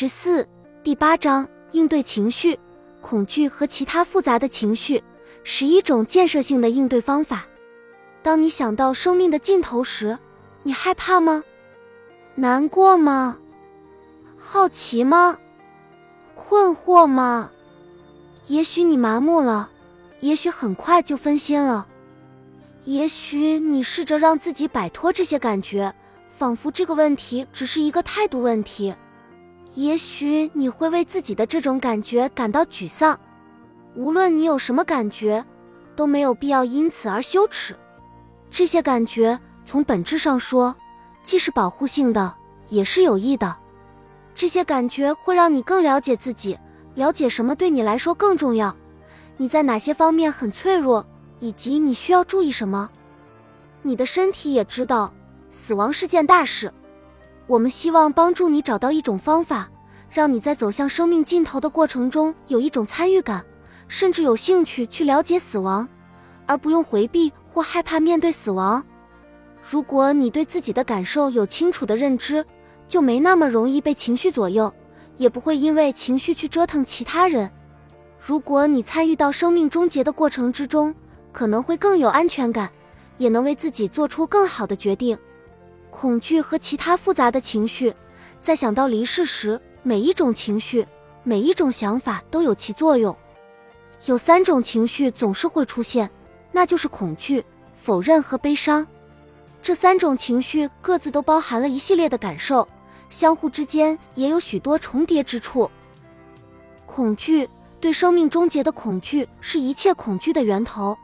十四，第八章应对情绪、恐惧和其他复杂的情绪，十一种建设性的应对方法。当你想到生命的尽头时，你害怕吗？难过吗？好奇吗？困惑吗？也许你麻木了，也许很快就分心了，也许你试着让自己摆脱这些感觉，仿佛这个问题只是一个态度问题。也许你会为自己的这种感觉感到沮丧。无论你有什么感觉，都没有必要因此而羞耻。这些感觉从本质上说，既是保护性的，也是有益的。这些感觉会让你更了解自己，了解什么对你来说更重要，你在哪些方面很脆弱，以及你需要注意什么。你的身体也知道，死亡是件大事。我们希望帮助你找到一种方法，让你在走向生命尽头的过程中有一种参与感，甚至有兴趣去了解死亡，而不用回避或害怕面对死亡。如果你对自己的感受有清楚的认知，就没那么容易被情绪左右，也不会因为情绪去折腾其他人。如果你参与到生命终结的过程之中，可能会更有安全感，也能为自己做出更好的决定。恐惧和其他复杂的情绪，在想到离世时，每一种情绪、每一种想法都有其作用。有三种情绪总是会出现，那就是恐惧、否认和悲伤。这三种情绪各自都包含了一系列的感受，相互之间也有许多重叠之处。恐惧，对生命终结的恐惧，是一切恐惧的源头。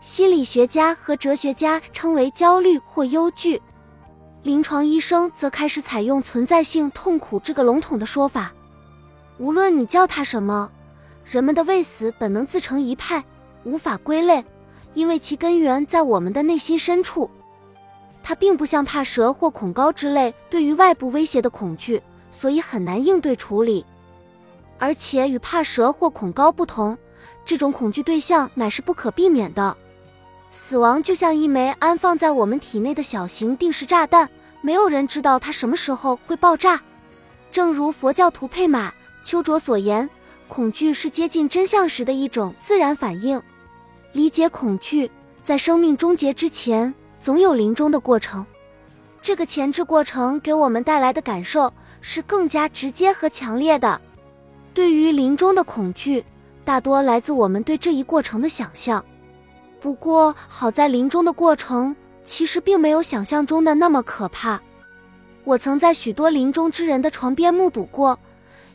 心理学家和哲学家称为焦虑或忧惧。临床医生则开始采用存在性痛苦这个笼统的说法。无论你叫它什么，人们的畏死本能自成一派，无法归类，因为其根源在我们的内心深处。它并不像怕蛇或恐高之类对于外部威胁的恐惧，所以很难应对处理。而且与怕蛇或恐高不同，这种恐惧对象乃是不可避免的。死亡就像一枚安放在我们体内的小型定时炸弹，没有人知道它什么时候会爆炸。正如佛教徒佩玛丘卓所言，恐惧是接近真相时的一种自然反应。理解恐惧，在生命终结之前，总有临终的过程。这个前置过程给我们带来的感受是更加直接和强烈的。对于临终的恐惧，大多来自我们对这一过程的想象。不过，好在临终的过程其实并没有想象中的那么可怕。我曾在许多临终之人的床边目睹过，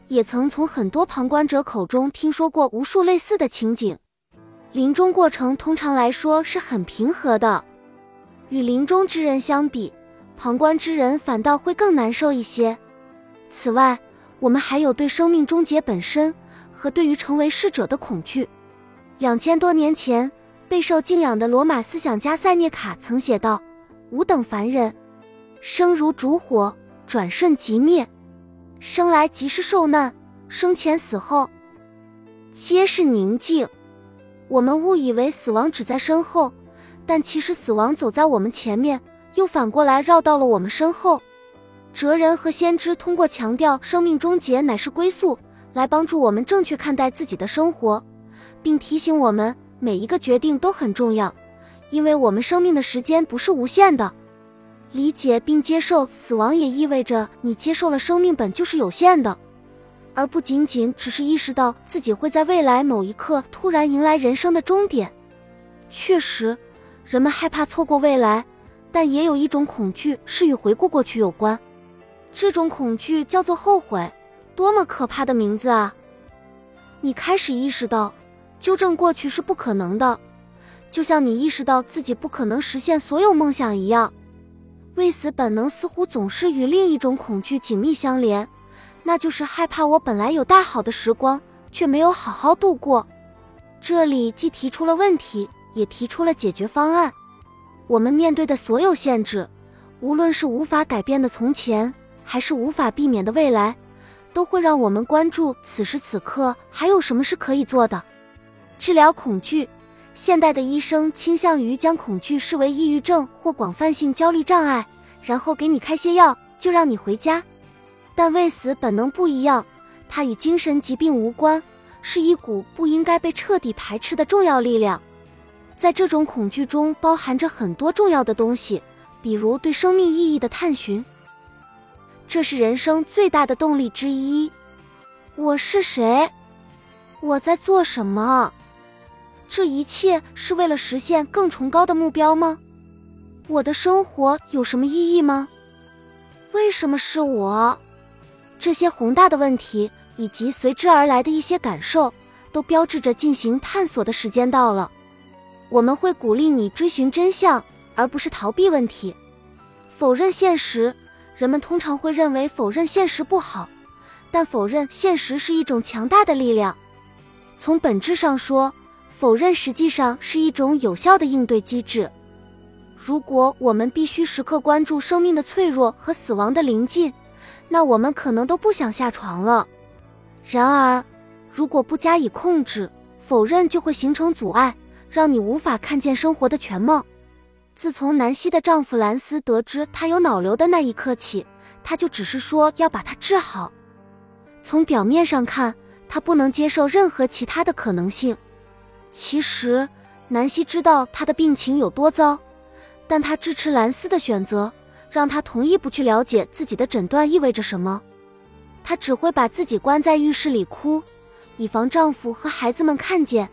也曾从很多旁观者口中听说过无数类似的情景。临终过程通常来说是很平和的，与临终之人相比，旁观之人反倒会更难受一些。此外，我们还有对生命终结本身和对于成为逝者的恐惧。两千多年前。备受敬仰的罗马思想家塞涅卡曾写道：“吾等凡人，生如烛火，转瞬即灭；生来即是受难，生前死后皆是宁静。我们误以为死亡只在身后，但其实死亡走在我们前面，又反过来绕到了我们身后。哲人和先知通过强调生命终结乃是归宿，来帮助我们正确看待自己的生活，并提醒我们。”每一个决定都很重要，因为我们生命的时间不是无限的。理解并接受死亡，也意味着你接受了生命本就是有限的，而不仅仅只是意识到自己会在未来某一刻突然迎来人生的终点。确实，人们害怕错过未来，但也有一种恐惧是与回顾过去有关。这种恐惧叫做后悔，多么可怕的名字啊！你开始意识到。纠正过去是不可能的，就像你意识到自己不可能实现所有梦想一样。畏死本能似乎总是与另一种恐惧紧密相连，那就是害怕我本来有大好的时光却没有好好度过。这里既提出了问题，也提出了解决方案。我们面对的所有限制，无论是无法改变的从前，还是无法避免的未来，都会让我们关注此时此刻还有什么是可以做的。治疗恐惧，现代的医生倾向于将恐惧视为抑郁症或广泛性焦虑障碍，然后给你开些药，就让你回家。但畏死本能不一样，它与精神疾病无关，是一股不应该被彻底排斥的重要力量。在这种恐惧中，包含着很多重要的东西，比如对生命意义的探寻。这是人生最大的动力之一。我是谁？我在做什么？这一切是为了实现更崇高的目标吗？我的生活有什么意义吗？为什么是我？这些宏大的问题以及随之而来的一些感受，都标志着进行探索的时间到了。我们会鼓励你追寻真相，而不是逃避问题。否认现实，人们通常会认为否认现实不好，但否认现实是一种强大的力量。从本质上说，否认实际上是一种有效的应对机制。如果我们必须时刻关注生命的脆弱和死亡的临近，那我们可能都不想下床了。然而，如果不加以控制，否认就会形成阻碍，让你无法看见生活的全貌。自从南希的丈夫兰斯得知她有脑瘤的那一刻起，他就只是说要把它治好。从表面上看，他不能接受任何其他的可能性。其实，南希知道他的病情有多糟，但她支持兰斯的选择。让她同意不去了解自己的诊断意味着什么，她只会把自己关在浴室里哭，以防丈夫和孩子们看见。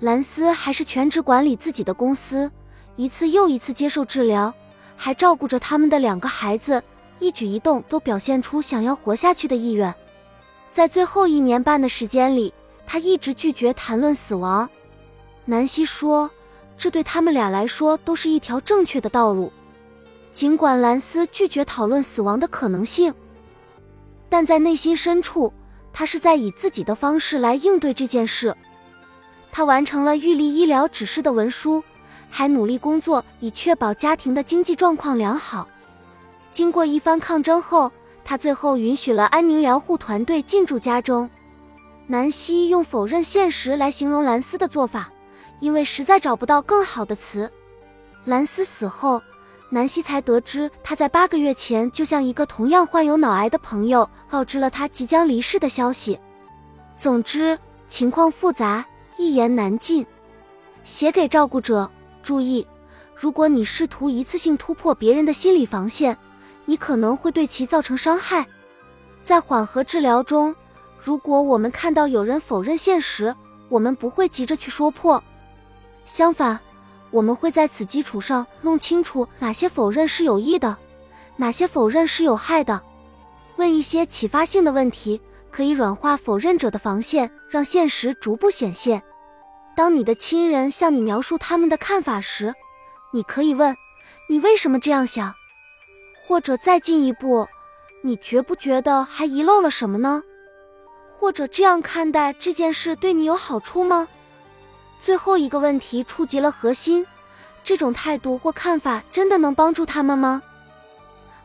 兰斯还是全职管理自己的公司，一次又一次接受治疗，还照顾着他们的两个孩子，一举一动都表现出想要活下去的意愿。在最后一年半的时间里，他一直拒绝谈论死亡。南希说，这对他们俩来说都是一条正确的道路。尽管兰斯拒绝讨论死亡的可能性，但在内心深处，他是在以自己的方式来应对这件事。他完成了预立医疗指示的文书，还努力工作以确保家庭的经济状况良好。经过一番抗争后，他最后允许了安宁疗护团队进驻家中。南希用“否认现实”来形容兰斯的做法，因为实在找不到更好的词。兰斯死后。南希才得知，他在八个月前就向一个同样患有脑癌的朋友告知了他即将离世的消息。总之，情况复杂，一言难尽。写给照顾者，注意：如果你试图一次性突破别人的心理防线，你可能会对其造成伤害。在缓和治疗中，如果我们看到有人否认现实，我们不会急着去说破。相反。我们会在此基础上弄清楚哪些否认是有益的，哪些否认是有害的。问一些启发性的问题，可以软化否认者的防线，让现实逐步显现。当你的亲人向你描述他们的看法时，你可以问：“你为什么这样想？”或者再进一步，你觉不觉得还遗漏了什么呢？或者这样看待这件事对你有好处吗？最后一个问题触及了核心，这种态度或看法真的能帮助他们吗？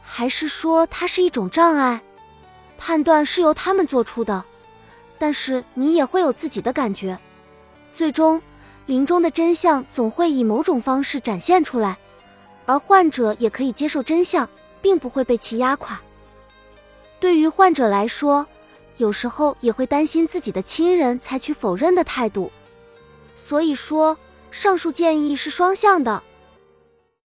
还是说它是一种障碍？判断是由他们做出的，但是你也会有自己的感觉。最终，临终的真相总会以某种方式展现出来，而患者也可以接受真相，并不会被其压垮。对于患者来说，有时候也会担心自己的亲人采取否认的态度。所以说，上述建议是双向的。